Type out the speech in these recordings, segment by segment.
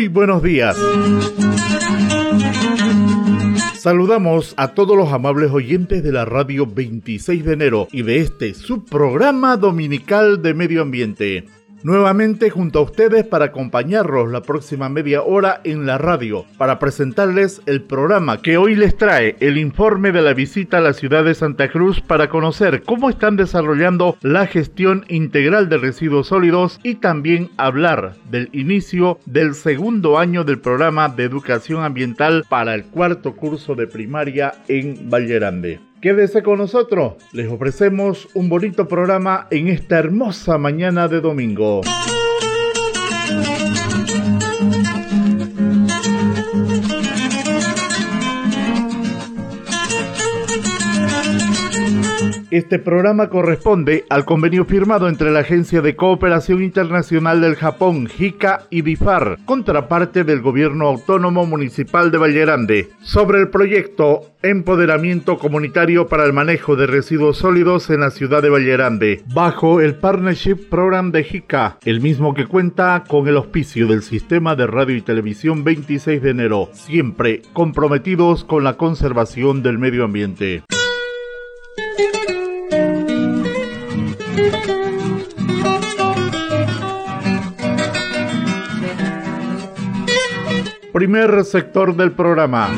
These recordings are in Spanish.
Muy buenos días. Saludamos a todos los amables oyentes de la radio 26 de enero y de este subprograma dominical de medio ambiente. Nuevamente junto a ustedes para acompañarlos la próxima media hora en la radio, para presentarles el programa que hoy les trae el informe de la visita a la ciudad de Santa Cruz para conocer cómo están desarrollando la gestión integral de residuos sólidos y también hablar del inicio del segundo año del programa de educación ambiental para el cuarto curso de primaria en Vallerande. Quédese con nosotros, les ofrecemos un bonito programa en esta hermosa mañana de domingo. Este programa corresponde al convenio firmado entre la Agencia de Cooperación Internacional del Japón, JICA y DIFAR, contraparte del Gobierno Autónomo Municipal de Vallerande, sobre el proyecto Empoderamiento Comunitario para el Manejo de Residuos Sólidos en la ciudad de Vallerande, bajo el Partnership Program de JICA, el mismo que cuenta con el auspicio del Sistema de Radio y Televisión 26 de enero, siempre comprometidos con la conservación del medio ambiente. Primer sector del programa.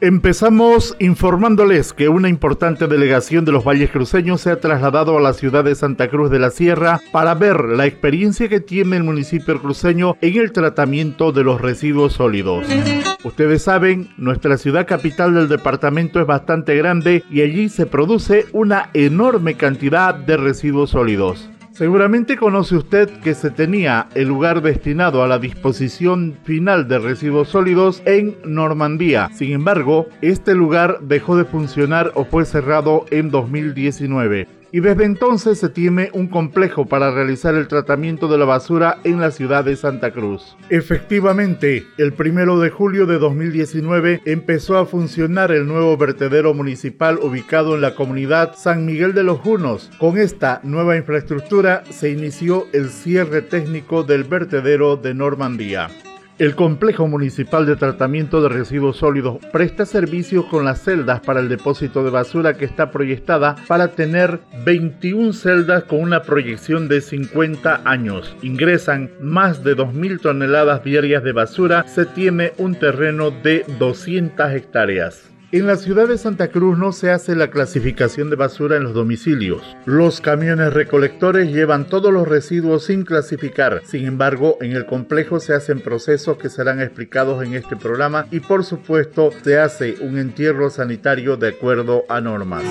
Empezamos informándoles que una importante delegación de los Valles Cruceños se ha trasladado a la ciudad de Santa Cruz de la Sierra para ver la experiencia que tiene el municipio cruceño en el tratamiento de los residuos sólidos. Ustedes saben, nuestra ciudad capital del departamento es bastante grande y allí se produce una enorme cantidad de residuos sólidos. Seguramente conoce usted que se tenía el lugar destinado a la disposición final de residuos sólidos en Normandía. Sin embargo, este lugar dejó de funcionar o fue cerrado en 2019 y desde entonces se tiene un complejo para realizar el tratamiento de la basura en la ciudad de Santa Cruz. Efectivamente, el primero de julio de 2019 empezó a funcionar el nuevo vertedero municipal ubicado en la comunidad San Miguel de los Junos. Con esta nueva infraestructura se inició el cierre técnico del vertedero de Normandía. El Complejo Municipal de Tratamiento de Residuos Sólidos presta servicios con las celdas para el depósito de basura que está proyectada para tener 21 celdas con una proyección de 50 años. Ingresan más de 2.000 toneladas diarias de basura. Se tiene un terreno de 200 hectáreas. En la ciudad de Santa Cruz no se hace la clasificación de basura en los domicilios. Los camiones recolectores llevan todos los residuos sin clasificar. Sin embargo, en el complejo se hacen procesos que serán explicados en este programa y por supuesto se hace un entierro sanitario de acuerdo a normas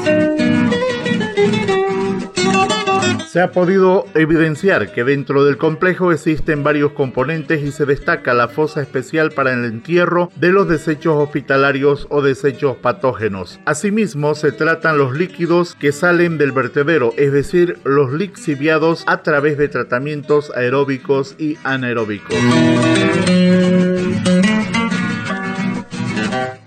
se ha podido evidenciar que dentro del complejo existen varios componentes y se destaca la fosa especial para el entierro de los desechos hospitalarios o desechos patógenos. Asimismo, se tratan los líquidos que salen del vertedero, es decir, los lixiviados a través de tratamientos aeróbicos y anaeróbicos.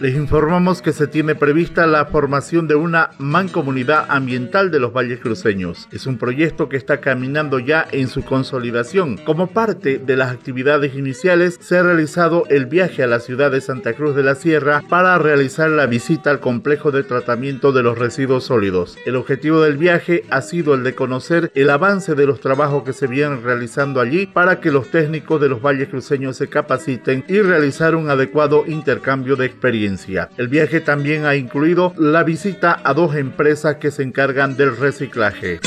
Les informamos que se tiene prevista la formación de una mancomunidad ambiental de los valles cruceños. Es un proyecto que está caminando ya en su consolidación. Como parte de las actividades iniciales, se ha realizado el viaje a la ciudad de Santa Cruz de la Sierra para realizar la visita al complejo de tratamiento de los residuos sólidos. El objetivo del viaje ha sido el de conocer el avance de los trabajos que se vienen realizando allí para que los técnicos de los valles cruceños se capaciten y realizar un adecuado intercambio de El viaje también ha incluido la visita a dos empresas que se encargan del reciclaje.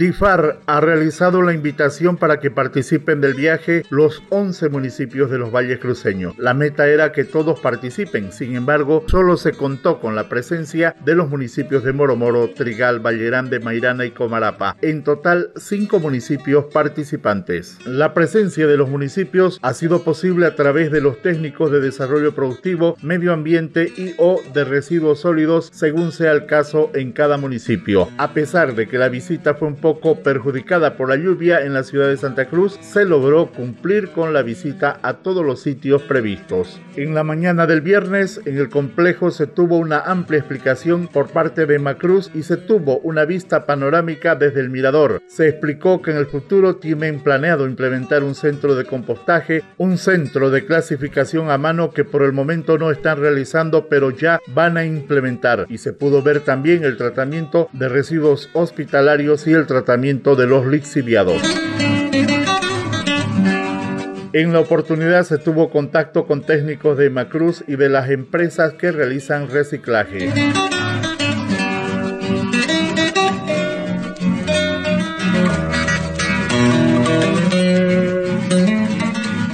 DIFAR ha realizado la invitación para que participen del viaje los 11 municipios de los valles cruceños. La meta era que todos participen, sin embargo, solo se contó con la presencia de los municipios de Moromoro, Trigal, Vallerán Mairana y Comarapa. En total, cinco municipios participantes. La presencia de los municipios ha sido posible a través de los técnicos de desarrollo productivo, medio ambiente y o de residuos sólidos, según sea el caso en cada municipio. A pesar de que la visita fue un poco poco perjudicada por la lluvia en la ciudad de Santa Cruz, se logró cumplir con la visita a todos los sitios previstos. En la mañana del viernes, en el complejo se tuvo una amplia explicación por parte de Macruz y se tuvo una vista panorámica desde el mirador. Se explicó que en el futuro tienen planeado implementar un centro de compostaje, un centro de clasificación a mano que por el momento no están realizando, pero ya van a implementar. Y se pudo ver también el tratamiento de residuos hospitalarios y el tratamiento de los lixiviados. En la oportunidad se tuvo contacto con técnicos de Macruz y de las empresas que realizan reciclaje.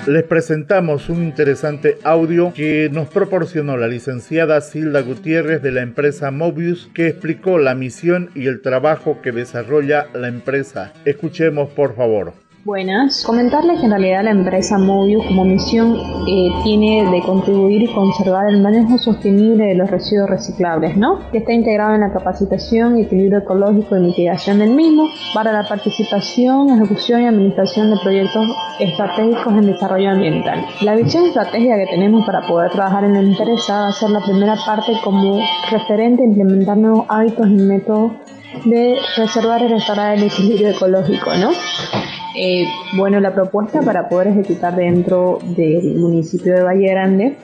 Les presentamos un interesante audio que nos proporcionó la licenciada Silda Gutiérrez de la empresa Mobius que explicó la misión y el trabajo que desarrolla la empresa. Escuchemos por favor. Buenas. Comentarles que en realidad la empresa Mobius como misión eh, tiene de contribuir y conservar el manejo sostenible de los residuos reciclables, ¿no? Que está integrado en la capacitación equilibrio ecológico y mitigación del mismo para la participación, ejecución y administración de proyectos estratégicos en desarrollo ambiental. La visión estratégica que tenemos para poder trabajar en la empresa va a ser la primera parte como referente a implementar nuevos hábitos y métodos de reservar y restaurar el equilibrio ecológico, ¿no? Eh, bueno, la propuesta para poder ejecutar dentro del municipio de Valle Grande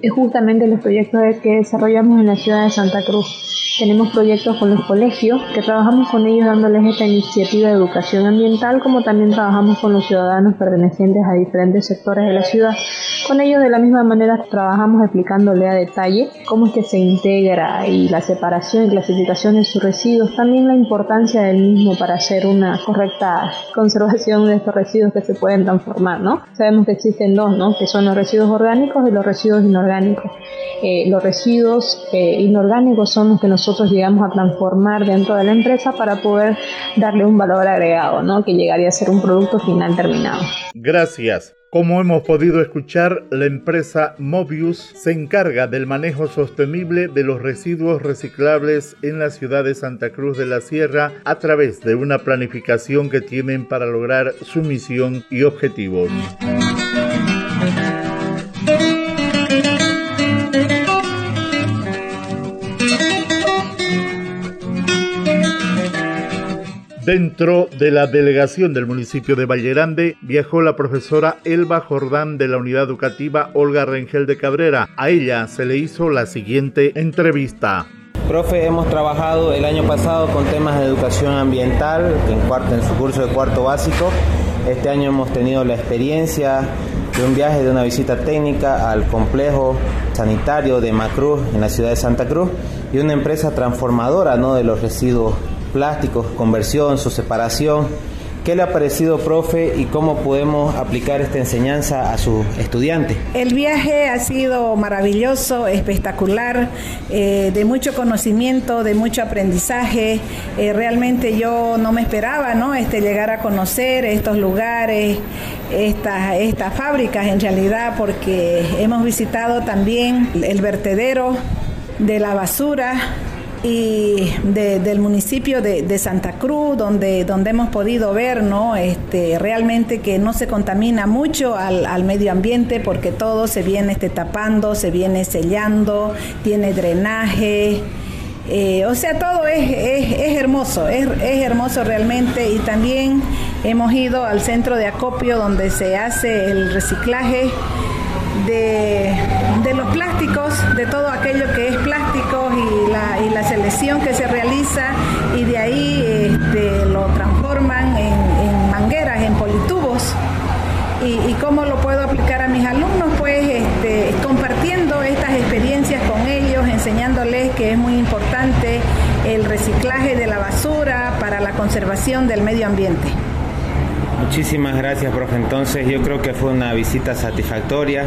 es justamente los proyectos que desarrollamos en la ciudad de Santa Cruz. Tenemos proyectos con los colegios que trabajamos con ellos dándoles esta iniciativa de educación ambiental, como también trabajamos con los ciudadanos pertenecientes a diferentes sectores de la ciudad. Con ellos de la misma manera trabajamos explicándole a detalle cómo es que se integra y la separación y clasificación de sus residuos, también la importancia del mismo para hacer una correcta conservación de estos residuos que se pueden transformar, ¿no? Sabemos que existen dos, ¿no? Que son los residuos orgánicos y los residuos inorgánicos. Eh, los residuos eh, inorgánicos son los que nosotros llegamos a transformar dentro de la empresa para poder darle un valor agregado, ¿no? que llegaría a ser un producto final terminado. Gracias. Como hemos podido escuchar, la empresa Mobius se encarga del manejo sostenible de los residuos reciclables en la ciudad de Santa Cruz de la Sierra a través de una planificación que tienen para lograr su misión y objetivos. Dentro de la delegación del municipio de Vallerande viajó la profesora Elba Jordán de la unidad educativa Olga Rengel de Cabrera. A ella se le hizo la siguiente entrevista. Profe, hemos trabajado el año pasado con temas de educación ambiental en, cuarto, en su curso de cuarto básico. Este año hemos tenido la experiencia de un viaje, de una visita técnica al complejo sanitario de Macruz en la ciudad de Santa Cruz y una empresa transformadora ¿no? de los residuos plásticos, conversión, su separación. ¿Qué le ha parecido, profe, y cómo podemos aplicar esta enseñanza a sus estudiantes? El viaje ha sido maravilloso, espectacular, eh, de mucho conocimiento, de mucho aprendizaje. Eh, realmente yo no me esperaba ¿no? Este, llegar a conocer estos lugares, estas, estas fábricas en realidad, porque hemos visitado también el vertedero de la basura y del municipio de, Santa Cruz, donde, donde hemos podido ver ¿no? este, realmente que no se contamina mucho al, medio ambiente porque todo se viene este, tapando, se viene sellando, tiene drenaje. Eh, o sea, todo es, es, hermoso, es, es, hermoso realmente y también hemos ido al centro de acopio donde se hace el reciclaje de, los plásticos, de todo aquello que es plástico y la, selección que se realiza y de ahí este, lo transforman en, mangueras, en politubos. Y, cómo lo puedo aplicar a mis alumnos, pues este, compartiendo estas experiencias con ellos, enseñándoles que es muy importante el reciclaje de la basura para la conservación del medio ambiente. Muchísimas gracias, profe. Entonces yo creo que fue una visita satisfactoria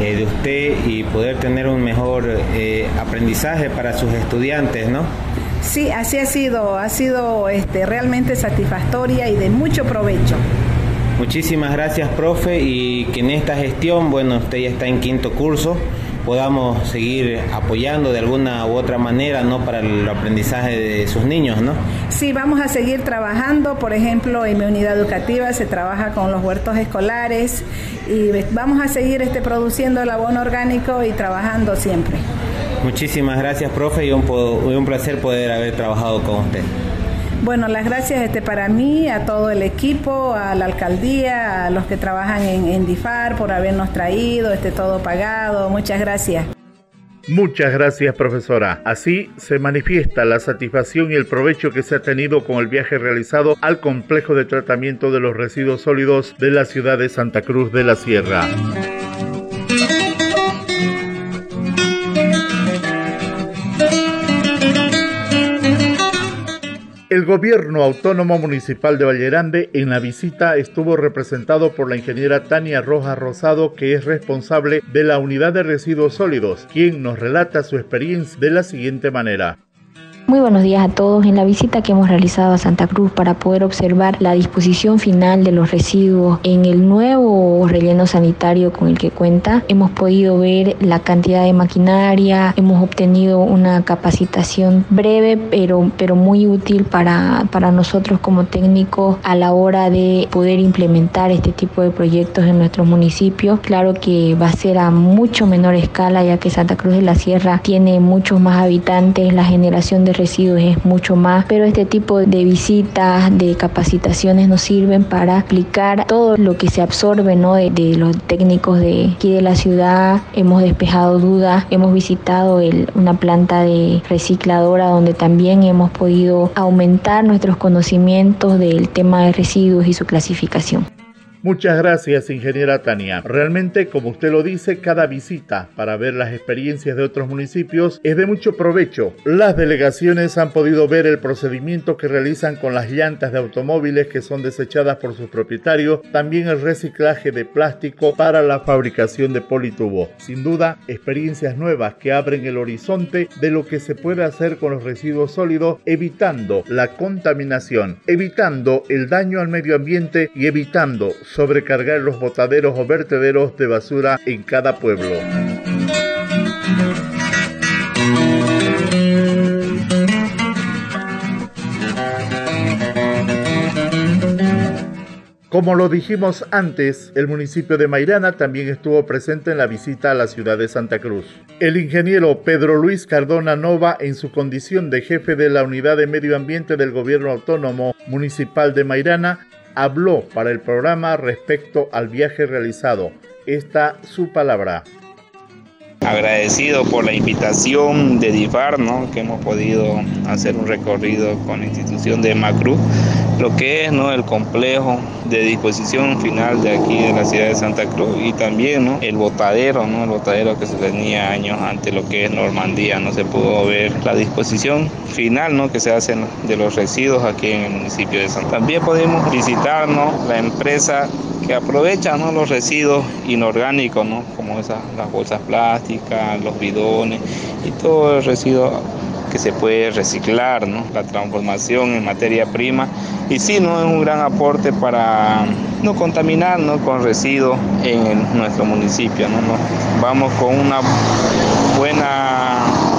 eh, de usted y poder tener un mejor eh, aprendizaje para sus estudiantes, ¿no? Sí, así ha sido, ha sido este, realmente satisfactoria y de mucho provecho. Muchísimas gracias, profe, y que en esta gestión, bueno, usted ya está en quinto curso, podamos seguir apoyando de alguna u otra manera, ¿no? Para el aprendizaje de sus niños, ¿no? Sí, vamos a seguir trabajando, por ejemplo, en mi unidad educativa se trabaja con los huertos escolares y vamos a seguir este, produciendo el abono orgánico y trabajando siempre. Muchísimas gracias, profe, y un, un placer poder haber trabajado con usted. Bueno, las gracias este, para mí, a todo el equipo, a la alcaldía, a los que trabajan en, en DIFAR por habernos traído, este, todo pagado. Muchas gracias. Muchas gracias, profesora. Así se manifiesta la satisfacción y el provecho que se ha tenido con el viaje realizado al complejo de tratamiento de los residuos sólidos de la ciudad de Santa Cruz de la Sierra. El gobierno autónomo municipal de Vallerande en la visita estuvo representado por la ingeniera Tania Rojas Rosado, que es responsable de la unidad de residuos sólidos, quien nos relata su experiencia de la siguiente manera. Muy buenos días a todos. En la visita que hemos realizado a Santa Cruz para poder observar la disposición final de los residuos en el nuevo relleno sanitario con el que cuenta, hemos podido ver la cantidad de maquinaria, hemos obtenido una capacitación breve pero, pero muy útil para, para nosotros como técnicos a la hora de poder implementar este tipo de proyectos en nuestros municipios. Claro que va a ser a mucho menor escala ya que Santa Cruz de la Sierra tiene muchos más habitantes, la generación de residuos es mucho más, pero este tipo de visitas, de capacitaciones nos sirven para aplicar todo lo que se absorbe ¿no? de, los técnicos de aquí de la ciudad. Hemos despejado dudas, hemos visitado una planta de recicladora donde también hemos podido aumentar nuestros conocimientos del tema de residuos y su clasificación. Muchas gracias, ingeniera Tania. Realmente, como usted lo dice, cada visita para ver las experiencias de otros municipios es de mucho provecho. Las delegaciones han podido ver el procedimiento que realizan con las llantas de automóviles que son desechadas por sus propietarios, también el reciclaje de plástico para la fabricación de politubo. Sin duda, experiencias nuevas que abren el horizonte de lo que se puede hacer con los residuos sólidos, evitando la contaminación, evitando el daño al medio ambiente y evitando sobrecargar los botaderos o vertederos de basura en cada pueblo. Como lo dijimos antes, el municipio de Mairana también estuvo presente en la visita a la ciudad de Santa Cruz. El ingeniero Pedro Luis Cardona Nova, en su condición de jefe de la Unidad de Medio Ambiente del Gobierno Autónomo Municipal de Mairana, habló para el programa respecto al viaje realizado. Esta su palabra. Agradecido por la invitación de DIFAR, ¿no? que hemos podido hacer un recorrido con la institución de Macru, lo que es ¿no? el complejo de disposición final de aquí de la ciudad de Santa Cruz y también ¿no? el botadero, ¿no? el botadero que se tenía años antes lo que es Normandía, no se pudo ver la disposición final ¿no? que se hace de los residuos aquí en el municipio de Santa También podemos visitar la empresa que aprovecha los residuos inorgánicos, ¿no? como esas, las bolsas plásticas, los bidones y todo el residuo que se puede reciclar, ¿no? la transformación en materia prima. Y sí, ¿no? es un gran aporte para no contaminar ¿no? con residuos en nuestro municipio. ¿no? Vamos con una buena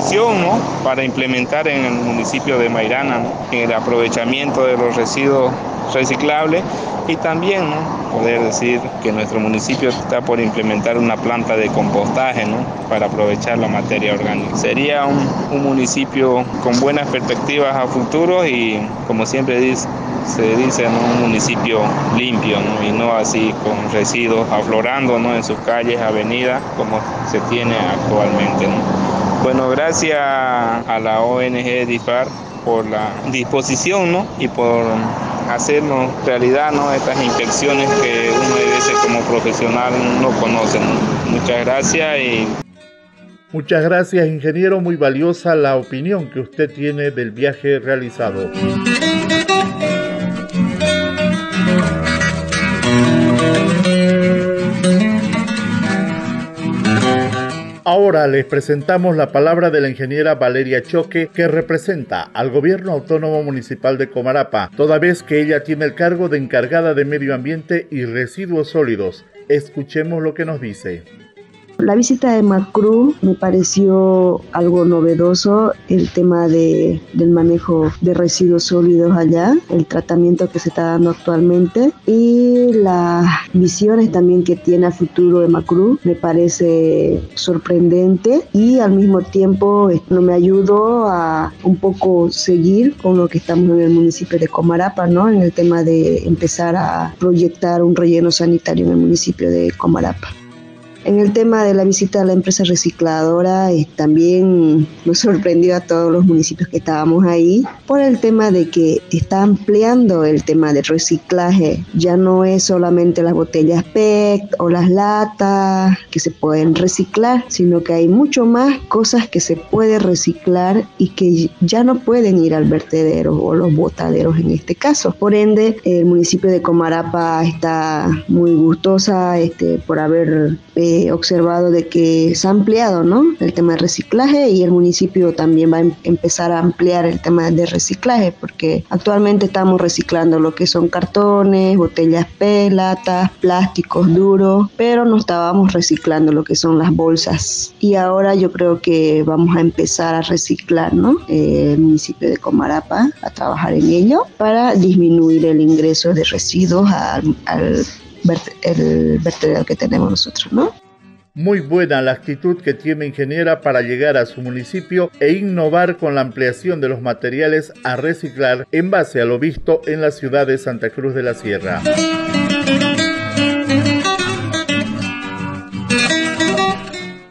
visión ¿no? para implementar en el municipio de Mairana en el aprovechamiento de los residuos reciclables y también poder decir que nuestro municipio está por implementar una planta de compostaje para aprovechar la materia orgánica. Sería un, municipio con buenas perspectivas a futuro y como siempre se dice un municipio limpio y no así con residuos aflorando en sus calles, avenidas como se tiene actualmente. Bueno, gracias a la ONG DIFAR por la disposición ¿no? y por hacernos realidad ¿no? estas inspecciones que uno a veces como profesional no conoce. Muchas gracias y... Muchas gracias, ingeniero. Muy valiosa la opinión que usted tiene del viaje realizado. Ahora les presentamos la palabra de la ingeniera Valeria Choque, que representa al gobierno autónomo municipal de Comarapa, toda vez que ella tiene el cargo de encargada de medio ambiente y residuos sólidos. Escuchemos lo que nos dice. La visita de Macru me pareció algo novedoso, el tema de, del manejo de residuos sólidos allá, el tratamiento que se está dando actualmente y las visiones también que tiene a futuro de Macru me parece sorprendente y al mismo tiempo no me ayudó a un poco seguir con lo que estamos en el municipio de Comarapa, ¿no? En el tema de empezar a proyectar un relleno sanitario en el municipio de Comarapa. En el tema de la visita a la empresa recicladora, eh, también nos sorprendió a todos los municipios que estábamos ahí por el tema de que está ampliando el tema de reciclaje. Ya no es solamente las botellas PET o las latas que se pueden reciclar, sino que hay mucho más cosas que se puede reciclar y que ya no pueden ir al vertedero o los botaderos en este caso. Por ende, el municipio de Comarapa está muy gustosa este, por haber observado de que se ha ampliado ¿no? el tema de reciclaje y el municipio también va a em-, empezar a ampliar el tema de reciclaje porque actualmente estamos reciclando lo que son cartones, botellas P, latas, plásticos duros, pero no estábamos reciclando lo que son las bolsas y ahora yo creo que vamos a empezar a reciclar ¿no? el municipio de Comarapa a trabajar en ello para disminuir el ingreso de residuos al, al el vertedero que tenemos nosotros, ¿no? Muy buena la actitud que tiene Ingeniera para llegar a su municipio e innovar con la ampliación de los materiales a reciclar en base a lo visto en la ciudad de Santa Cruz de la Sierra.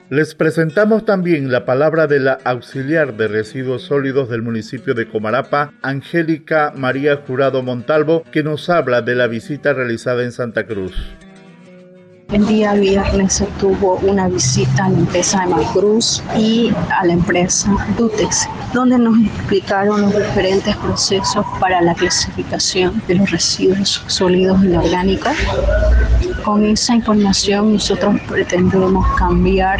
Les presentamos también la palabra de la auxiliar de residuos sólidos del municipio de Comarapa, Angélica María Jurado Montalvo, que nos habla de la visita realizada en Santa Cruz. El día viernes se tuvo una visita a la empresa de Macruz y a la empresa Dutex, donde nos explicaron los diferentes procesos para la clasificación de los residuos sólidos inorgánicos. Con esa información nosotros pretendemos cambiar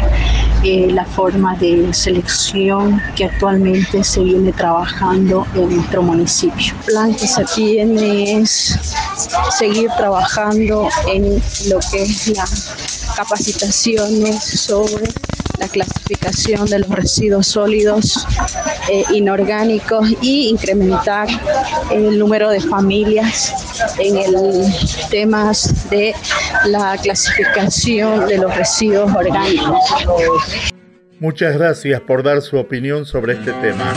eh, la forma de selección que actualmente se viene trabajando en nuestro municipio. El plan que se tiene es seguir trabajando en lo que es la capacitaciones sobre la clasificación de los residuos sólidos eh, inorgánicos y incrementar el número de familias en el temas de la clasificación de los residuos orgánicos. Muchas gracias por dar su opinión sobre este tema.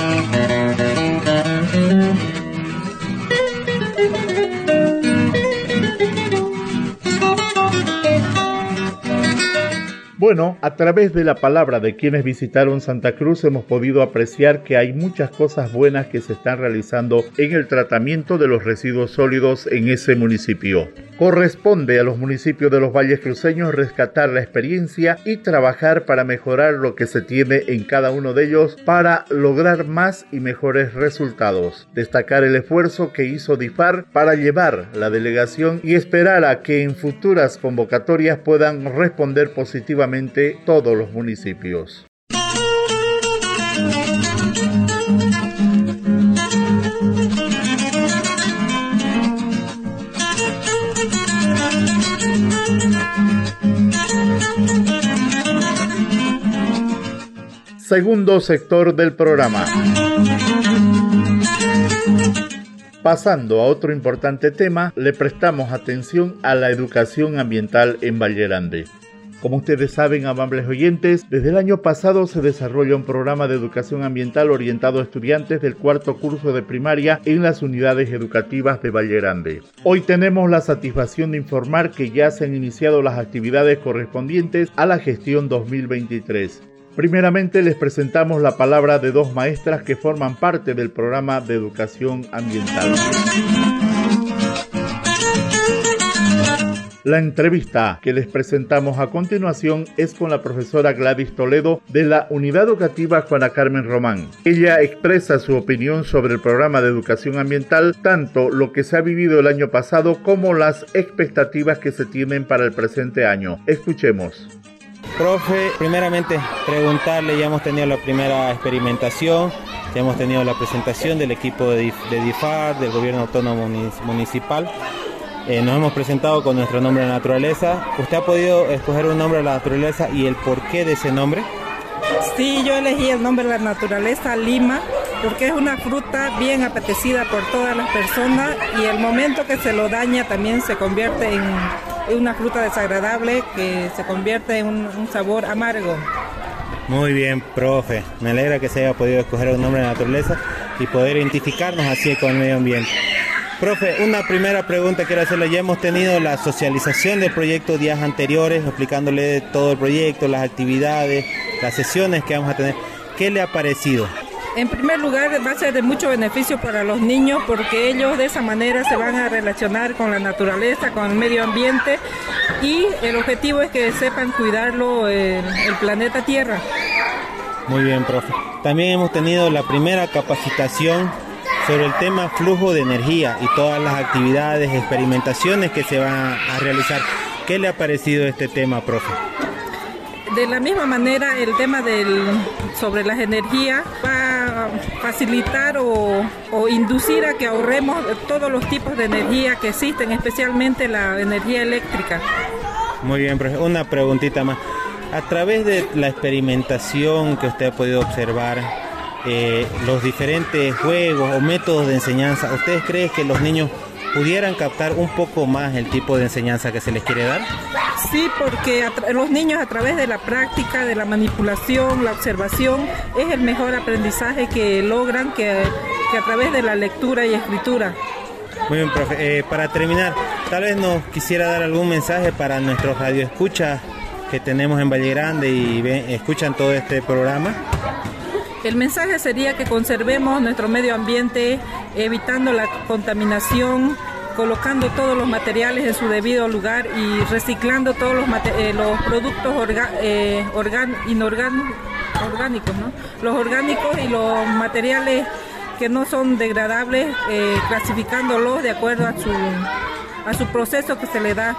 Bueno, a través de la palabra de quienes visitaron Santa Cruz hemos podido apreciar que hay muchas cosas buenas que se están realizando en el tratamiento de los residuos sólidos en ese municipio. Corresponde a los municipios de los valles cruceños rescatar la experiencia y trabajar para mejorar lo que se tiene en cada uno de ellos para lograr más y mejores resultados. Destacar el esfuerzo que hizo DIFAR para llevar la delegación y esperar a que en futuras convocatorias puedan responder positivamente todos los municipios. Segundo sector del programa. Pasando a otro importante tema, le prestamos atención a la educación ambiental en Vallerande. Como ustedes saben, amables oyentes, desde el año pasado se desarrolla un programa de educación ambiental orientado a estudiantes del cuarto curso de primaria en las unidades educativas de Valle Grande. Hoy tenemos la satisfacción de informar que ya se han iniciado las actividades correspondientes a la gestión 2023. Primeramente les presentamos la palabra de dos maestras que forman parte del programa de educación ambiental. La entrevista que les presentamos a continuación es con la profesora Gladys Toledo de la Unidad Educativa Juana Carmen Román. Ella expresa su opinión sobre el programa de educación ambiental, tanto lo que se ha vivido el año pasado como las expectativas que se tienen para el presente año. Escuchemos. Profe, primeramente preguntarle, ya hemos tenido la primera experimentación, ya hemos tenido la presentación del equipo de, DIFAR, del gobierno autónomo municipal Eh, nos hemos presentado con nuestro nombre de naturaleza. ¿Usted ha podido escoger un nombre de la naturaleza y el porqué de ese nombre? Sí, yo elegí el nombre de la naturaleza, Lima, porque es una fruta bien apetecida por todas las personas y el momento que se lo daña también se convierte en una fruta desagradable que se convierte en un, sabor amargo. Muy bien, profe. Me alegra que se haya podido escoger un nombre de naturaleza y poder identificarnos así con el medio ambiente. Profe, una primera pregunta quiero hacerle. Ya hemos tenido la socialización del proyecto días anteriores, explicándole todo el proyecto, las actividades, las sesiones que vamos a tener. ¿Qué le ha parecido? En primer lugar, va a ser de mucho beneficio para los niños porque ellos de esa manera se van a relacionar con la naturaleza, con el medio ambiente y el objetivo es que sepan cuidarlo el, el planeta Tierra. Muy bien, profe. También hemos tenido la primera capacitación sobre el tema flujo de energía y todas las actividades, experimentaciones que se van a realizar. ¿Qué le ha parecido este tema, profe? De la misma manera, el tema del, sobre las energías va a facilitar o, o, inducir a que ahorremos todos los tipos de energía que existen, especialmente la energía eléctrica. Muy bien, profe. Una preguntita más. A través de la experimentación que usted ha podido observar, eh, los diferentes juegos o métodos de enseñanza, ¿ustedes creen que los niños pudieran captar un poco más el tipo de enseñanza que se les quiere dar? Sí, porque los niños a través de la práctica, de la manipulación, la observación, es el mejor aprendizaje que logran que, a través de la lectura y escritura. Muy bien, profe. Eh, para terminar, tal vez nos quisiera dar algún mensaje para nuestros radioescuchas que tenemos en Valle Grande y escuchan todo este programa. El mensaje sería que conservemos nuestro medio ambiente, evitando la contaminación, colocando todos los materiales en su debido lugar y reciclando todos los, eh, productos eh, orgánicos, los orgánicos y los materiales que no son degradables, eh, clasificándolos de acuerdo a su, proceso que se le da.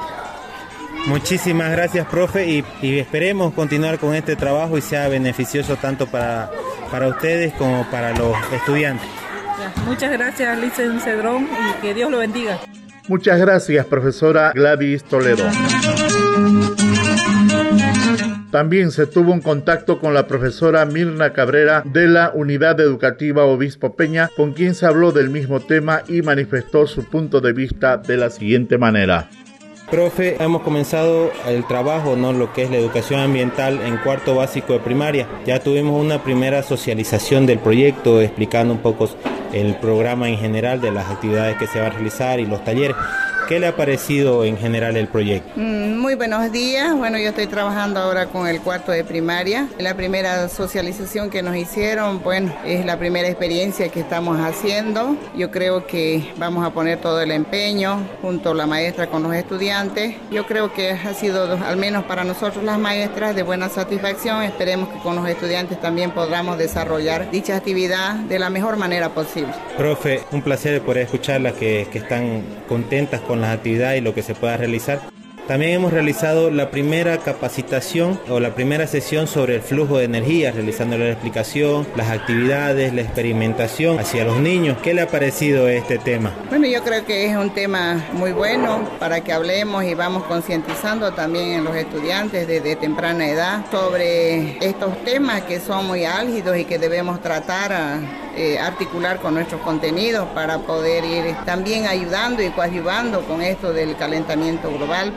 Muchísimas gracias, profe, y esperemos continuar con este trabajo y sea beneficioso tanto para para ustedes como para los estudiantes. Muchas gracias, Licen Cedrón, y que Dios lo bendiga. Muchas gracias, profesora Gladys Toledo. También se tuvo un contacto con la profesora Mirna Cabrera de la Unidad Educativa Obispo Peña, con quien se habló del mismo tema y manifestó su punto de vista de la siguiente manera. Profe, hemos comenzado el trabajo, ¿no? Lo que es la educación ambiental en cuarto básico de primaria. Ya tuvimos una primera socialización del proyecto, explicando un poco el programa en general de las actividades que se van a realizar y los talleres. ¿Qué le ha parecido en general el proyecto? Mm, muy buenos días. Bueno, yo estoy trabajando ahora con el cuarto de primaria. La primera socialización que nos hicieron, bueno, es la primera experiencia que estamos haciendo. Yo creo que vamos a poner todo el empeño junto la maestra con los estudiantes. Yo creo que ha sido, al menos para nosotros las maestras, de buena satisfacción. Esperemos que con los estudiantes también podamos desarrollar dicha actividad de la mejor manera posible. Profe, un placer poder escucharlas que, que están contentas con con las actividades y lo que se pueda realizar. También hemos realizado la primera capacitación o la primera sesión sobre el flujo de energía, realizando la explicación, las actividades, la experimentación hacia los niños. ¿Qué le ha parecido este tema? Bueno, yo creo que es un tema muy bueno para que hablemos y vamos concientizando también en los estudiantes desde temprana edad sobre estos temas que son muy álgidos y que debemos tratar a eh, articular con nuestros contenidos para poder ir también ayudando y coadyuvando con esto del calentamiento global,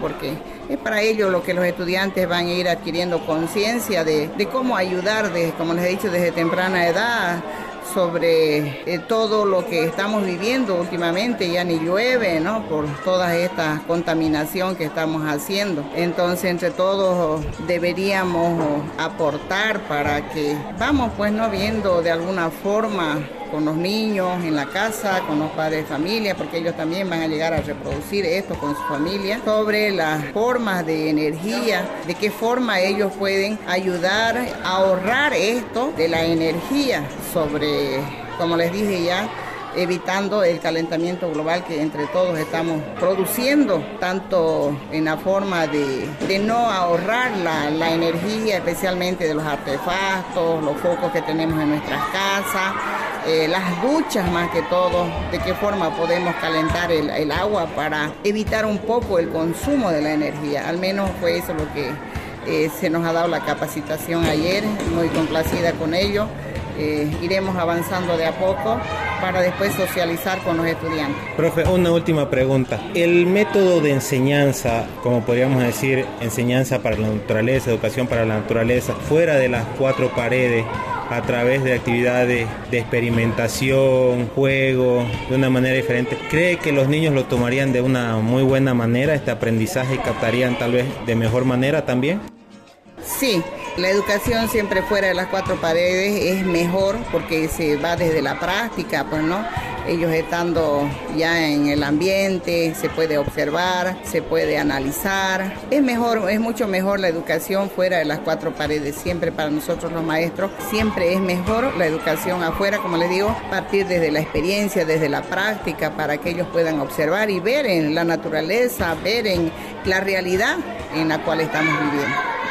es para ello lo que los estudiantes van a ir adquiriendo conciencia de, de, cómo ayudar, de, como les he dicho, desde temprana edad sobre eh, todo lo que estamos viviendo últimamente, ya ni llueve, ¿no? Por toda esta contaminación que estamos haciendo. Entonces, entre todos deberíamos aportar para que vamos pues no viendo de alguna forma con los niños en la casa, con los padres de familia, porque ellos también van a llegar a reproducir esto con su familia, sobre las formas de energía, de qué forma ellos pueden ayudar a ahorrar esto de la energía, sobre, como les dije ya, evitando el calentamiento global que entre todos estamos produciendo, tanto en la forma de, no ahorrar la, la, energía, especialmente de los artefactos, los focos que tenemos en nuestras casas, eh, las duchas más que todo, de qué forma podemos calentar el, agua para evitar un poco el consumo de la energía. Al menos fue eso lo que eh, se nos ha dado la capacitación ayer, muy complacida con ello. Eh, iremos avanzando de a poco para después socializar con los estudiantes. Profe, una última pregunta. El método de enseñanza, como podríamos decir, enseñanza para la naturaleza, educación para la naturaleza, fuera de las cuatro paredes, a través de actividades de experimentación, juego, de una manera diferente. ¿Cree que los niños lo tomarían de una muy buena manera, este aprendizaje, y captarían tal vez de mejor manera también? Sí, la educación siempre fuera de las cuatro paredes es mejor porque se va desde la práctica, pues no. Ellos estando ya en el ambiente, se puede observar, se puede analizar. Es mejor, es mucho mejor la educación fuera de las cuatro paredes. Siempre para nosotros los maestros, siempre es mejor la educación afuera, como les digo, partir desde la experiencia, desde la práctica, para que ellos puedan observar y ver en la naturaleza, ver en la realidad en la cual estamos viviendo.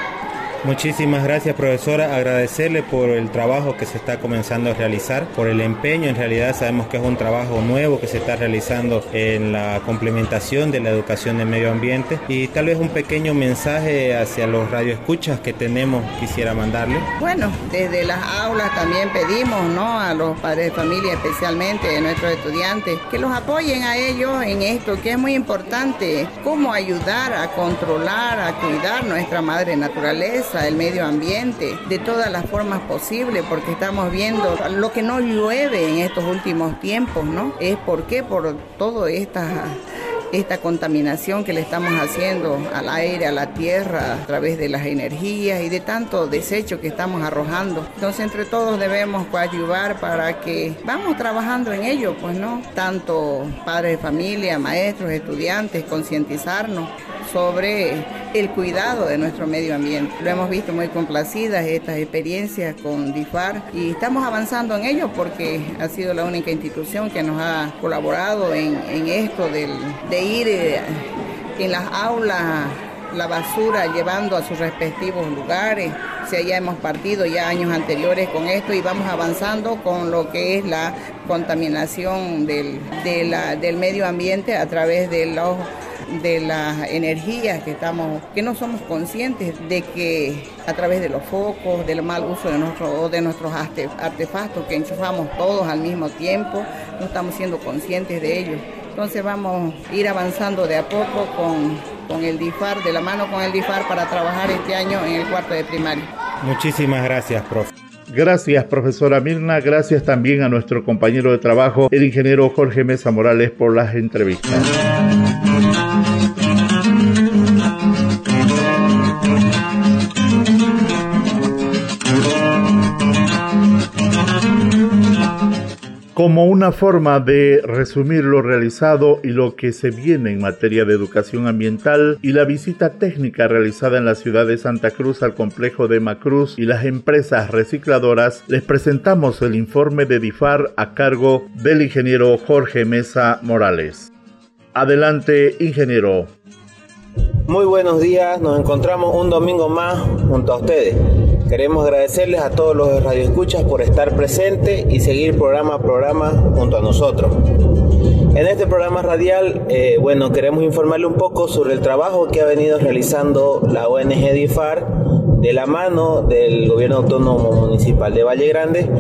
Muchísimas gracias profesora, agradecerle por el trabajo que se está comenzando a realizar, por el empeño, en realidad sabemos que es un trabajo nuevo que se está realizando en la complementación de la educación del medio ambiente y tal vez un pequeño mensaje hacia los radioescuchas que tenemos quisiera mandarle. Bueno, desde las aulas también pedimos ¿no? a los padres de familia, especialmente a nuestros estudiantes, que los apoyen a ellos en esto, que es muy importante, cómo ayudar a controlar, a cuidar nuestra madre naturaleza el medio ambiente, de todas las formas posibles, porque estamos viendo lo que no llueve en estos últimos tiempos, ¿no? Es porque por toda esta esta contaminación que le estamos haciendo al aire, a la tierra, a través de las energías y de tanto desecho que estamos arrojando. Entonces, entre todos debemos coadyuvar para que vamos trabajando en ello, pues no, tanto padres de familia, maestros, estudiantes, concientizarnos sobre el cuidado de nuestro medio ambiente. Lo hemos visto muy complacidas estas experiencias con DIFAR y estamos avanzando en ello porque ha sido la única institución que nos ha colaborado en, esto de ir eh, en las aulas la basura llevando a sus respectivos lugares. O sea, hemos partido ya años anteriores con esto y vamos avanzando con lo que es la contaminación del, del medio ambiente a través de los de las energías que estamos, que no somos conscientes de que a través de los focos, del mal uso de, nuestro, de nuestros artefactos que enchufamos todos al mismo tiempo, no estamos siendo conscientes de ello. Entonces vamos a ir avanzando de a poco con, con el DIFAR, de la mano con el DIFAR para trabajar este año en el cuarto de primaria. Muchísimas gracias, profe. Gracias, profesora Mirna. Gracias también a nuestro compañero de trabajo, el ingeniero Jorge Mesa Morales, por las entrevistas. Como una forma de resumir lo realizado y lo que se viene en materia de educación ambiental y la visita técnica realizada en la ciudad de Santa Cruz al complejo de Macruz y las empresas recicladoras, les presentamos el informe de DIFAR a cargo del ingeniero Jorge Mesa Morales. Adelante, ingeniero. Muy buenos días, nos encontramos un domingo más junto a ustedes. Queremos agradecerles a todos los radioescuchas por estar presentes y seguir programa a programa junto a nosotros. En este programa radial, eh, bueno, queremos informarle un poco sobre el trabajo que ha venido realizando la ONG DIFAR de la mano del Gobierno Autónomo Municipal de Valle Grande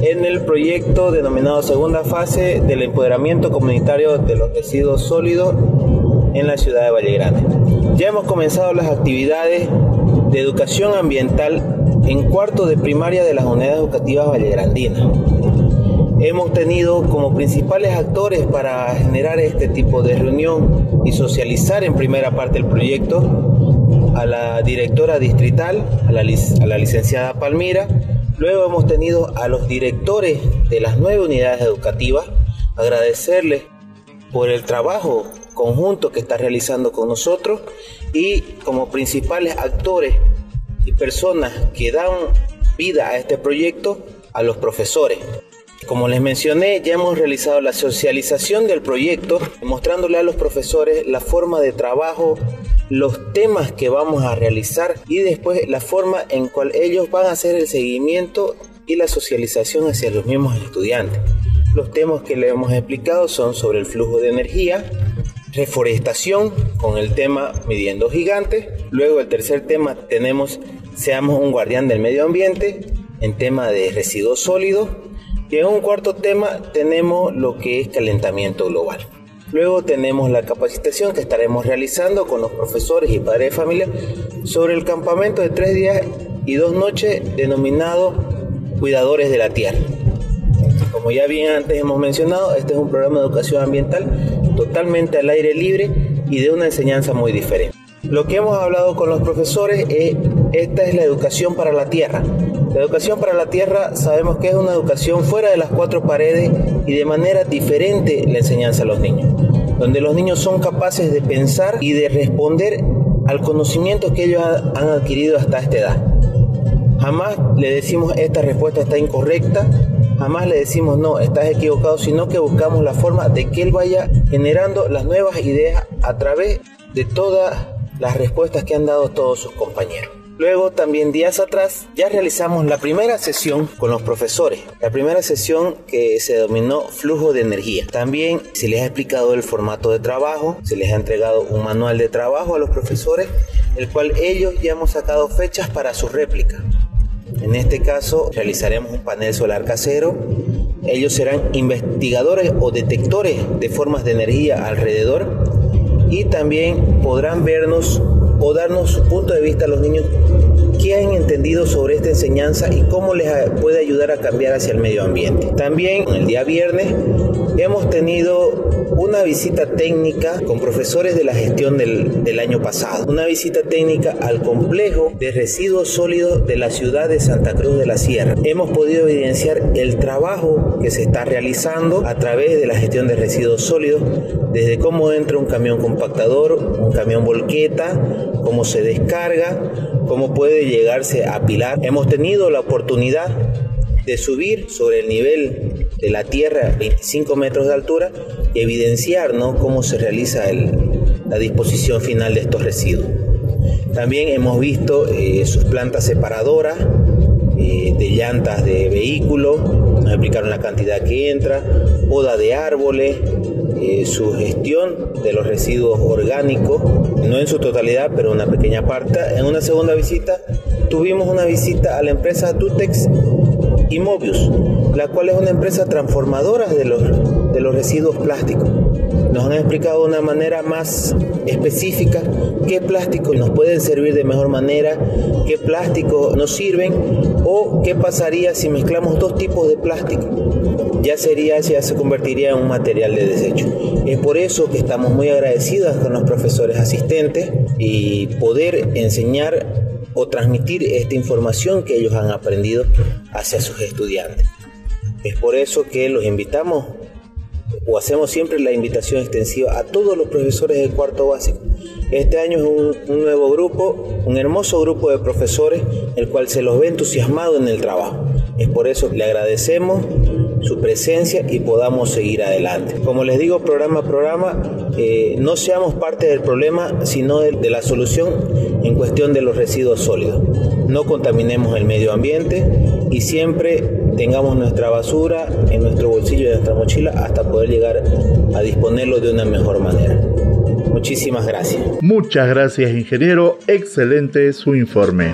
en el proyecto denominado Segunda Fase del Empoderamiento Comunitario de los Residuos Sólidos en la ciudad de Valle Grande. Ya hemos comenzado las actividades de educación ambiental en cuarto de primaria de las unidades educativas vallegrandinas. Hemos tenido como principales actores para generar este tipo de reunión y socializar en primera parte el proyecto a la directora distrital, a la, a la licenciada Palmira. Luego hemos tenido a los directores de las nueve unidades educativas, agradecerles por el trabajo conjunto que está realizando con nosotros y como principales actores y personas que dan vida a este proyecto a los profesores. Como les mencioné, ya hemos realizado la socialización del proyecto, mostrándole a los profesores la forma de trabajo, los temas que vamos a realizar y después la forma en cual ellos van a hacer el seguimiento y la socialización hacia los mismos estudiantes. Los temas que le hemos explicado son sobre el flujo de energía, reforestación con el tema midiendo gigantes. Luego el tercer tema tenemos seamos un guardián del medio ambiente en tema de residuos sólidos. Y en un cuarto tema tenemos lo que es calentamiento global. Luego tenemos la capacitación que estaremos realizando con los profesores y padres de familia sobre el campamento de tres días y dos noches denominado Cuidadores de la Tierra. Como ya bien antes hemos mencionado, este es un programa de educación ambiental totalmente al aire libre y de una enseñanza muy diferente. Lo que hemos hablado con los profesores es, esta es la educación para la tierra. La educación para la tierra sabemos que es una educación fuera de las cuatro paredes y de manera diferente la enseñanza a los niños, donde los niños son capaces de pensar y de responder al conocimiento que ellos han adquirido hasta esta edad. Jamás le decimos esta respuesta está incorrecta, jamás le decimos no, estás equivocado, sino que buscamos la forma de que él vaya generando las nuevas ideas a través de todas las respuestas que han dado todos sus compañeros. Luego, también días atrás, ya realizamos la primera sesión con los profesores. La primera sesión que se denominó flujo de energía. También se les ha explicado el formato de trabajo, se les ha entregado un manual de trabajo a los profesores, el cual ellos ya hemos sacado fechas para su réplica. En este caso, realizaremos un panel solar casero. Ellos serán investigadores o detectores de formas de energía alrededor y también podrán vernos o darnos su punto de vista a los niños qué han entendido sobre esta enseñanza y cómo les puede ayudar a cambiar hacia el medio ambiente. También el día viernes hemos tenido una visita técnica con profesores de la gestión del, del, año pasado. Una visita técnica al complejo de residuos sólidos de la ciudad de Santa Cruz de la Sierra. Hemos podido evidenciar el trabajo que se está realizando a través de la gestión de residuos sólidos, desde cómo entra un camión compactador, un camión volqueta, cómo se descarga, cómo puede llegarse a apilar. Hemos tenido la oportunidad de subir sobre el nivel de la tierra 25 metros de altura y evidenciar cómo se realiza la disposición final de estos residuos. También hemos visto eh, sus plantas separadoras eh, de llantas de vehículos, nos explicaron la cantidad que entra, poda de árboles, eh, su gestión de los residuos orgánicos, no en su totalidad, pero una pequeña parte. En una segunda visita tuvimos una visita a la empresa Tutex y Mobius, la cual es una empresa transformadora de los, de los residuos plásticos. Nos han explicado de una manera más específica qué plásticos nos pueden servir de mejor manera, qué plásticos nos sirven o qué pasaría si mezclamos dos tipos de plástico. Ya sería, ya se convertiría en un material de desecho. Es por eso que estamos muy agradecidos con los profesores asistentes y poder enseñar o transmitir esta información que ellos han aprendido hacia sus estudiantes. Es por eso que los invitamos o hacemos siempre la invitación extensiva a todos los profesores del cuarto básico. Este año es un, nuevo grupo, un hermoso grupo de profesores, el cual se los ve entusiasmado en el trabajo. Es por eso que le agradecemos su presencia y podamos seguir adelante. Como les digo, programa a programa, eh, no seamos parte del problema, sino de, la solución en cuestión de los residuos sólidos. No contaminemos el medio ambiente y siempre tengamos nuestra basura en nuestro bolsillo en nuestra mochila hasta poder llegar a disponerlo de una mejor manera. Muchísimas gracias. Muchas gracias, ingeniero. Excelente su informe.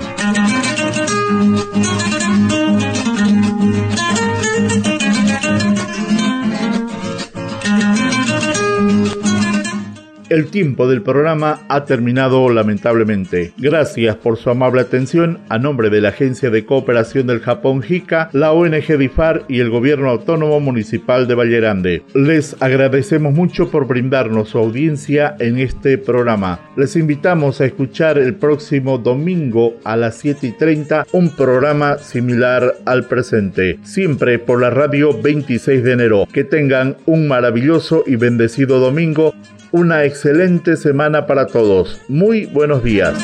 El tiempo del programa ha terminado lamentablemente. Gracias por su amable atención a nombre de la Agencia de Cooperación del Japón JICA, la ONG DIFAR y el Gobierno Autónomo Municipal de Vallerande. Les agradecemos mucho por brindarnos su audiencia en este programa. Les invitamos a escuchar el próximo domingo a las 7 y 30 un programa similar al presente, siempre por la radio 26 de enero. Que tengan un maravilloso y bendecido domingo una excelente semana para todos. Muy buenos días.